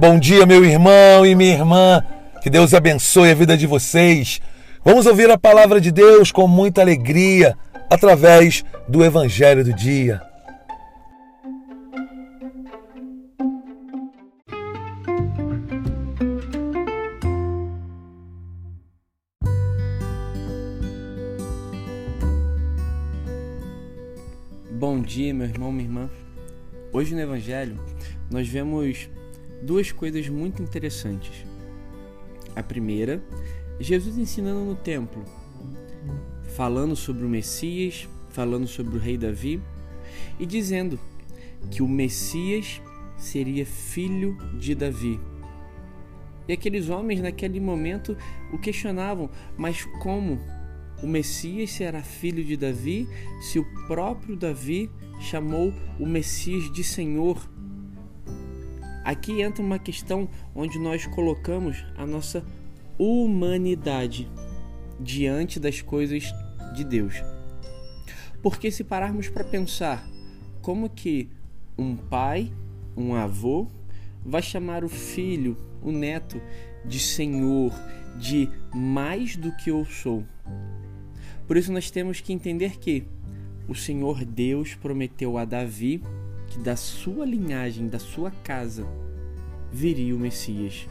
Bom dia, meu irmão e minha irmã. Que Deus abençoe a vida de vocês. Vamos ouvir a palavra de Deus com muita alegria através do Evangelho do Dia. Bom dia, meu irmão, minha irmã. Hoje no Evangelho nós vemos duas coisas muito interessantes. A primeira, Jesus ensinando no templo, falando sobre o Messias, falando sobre o rei Davi e dizendo que o Messias seria filho de Davi. E aqueles homens naquele momento o questionavam, mas como o Messias será filho de Davi se o próprio Davi chamou o Messias de Senhor? Aqui entra uma questão onde nós colocamos a nossa humanidade diante das coisas de Deus. Porque se pararmos para pensar como que um pai, um avô, vai chamar o filho, o neto, de Senhor, de mais do que eu sou. Por isso nós temos que entender que o Senhor Deus prometeu a Davi que da sua linhagem, da sua casa, viria o Messias.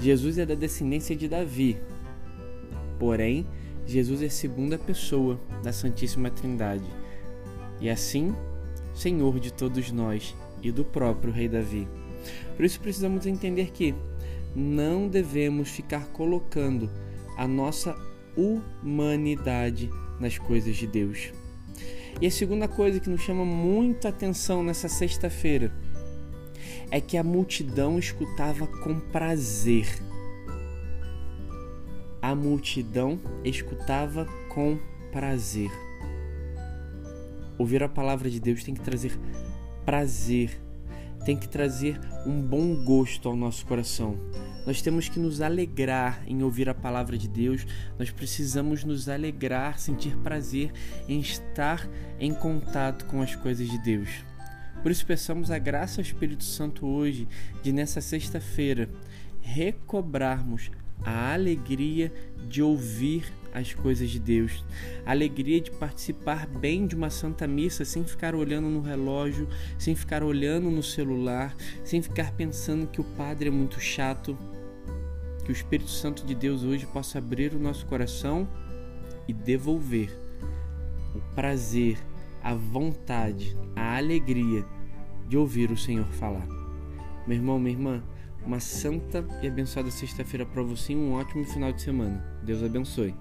Jesus é da descendência de Davi. Porém, Jesus é segunda pessoa da Santíssima Trindade. E assim, Senhor de todos nós e do próprio Rei Davi. Por isso precisamos entender que não devemos ficar colocando a nossa humanidade nas coisas de Deus. E a segunda coisa que nos chama muita atenção nessa sexta-feira é que a multidão escutava com prazer. A multidão escutava com prazer. Ouvir a palavra de Deus tem que trazer prazer, tem que trazer um bom gosto ao nosso coração. Nós temos que nos alegrar em ouvir a palavra de Deus, nós precisamos nos alegrar, sentir prazer em estar em contato com as coisas de Deus. Por isso, peçamos a graça ao Espírito Santo hoje, de nessa sexta-feira, recobrarmos a alegria de ouvir as coisas de Deus, a alegria de participar bem de uma santa missa sem ficar olhando no relógio, sem ficar olhando no celular, sem ficar pensando que o padre é muito chato, que o Espírito Santo de Deus hoje possa abrir o nosso coração e devolver o prazer, a vontade, a alegria de ouvir o Senhor falar. Meu irmão, minha irmã, uma santa e abençoada sexta-feira para você e um ótimo final de semana. Deus abençoe.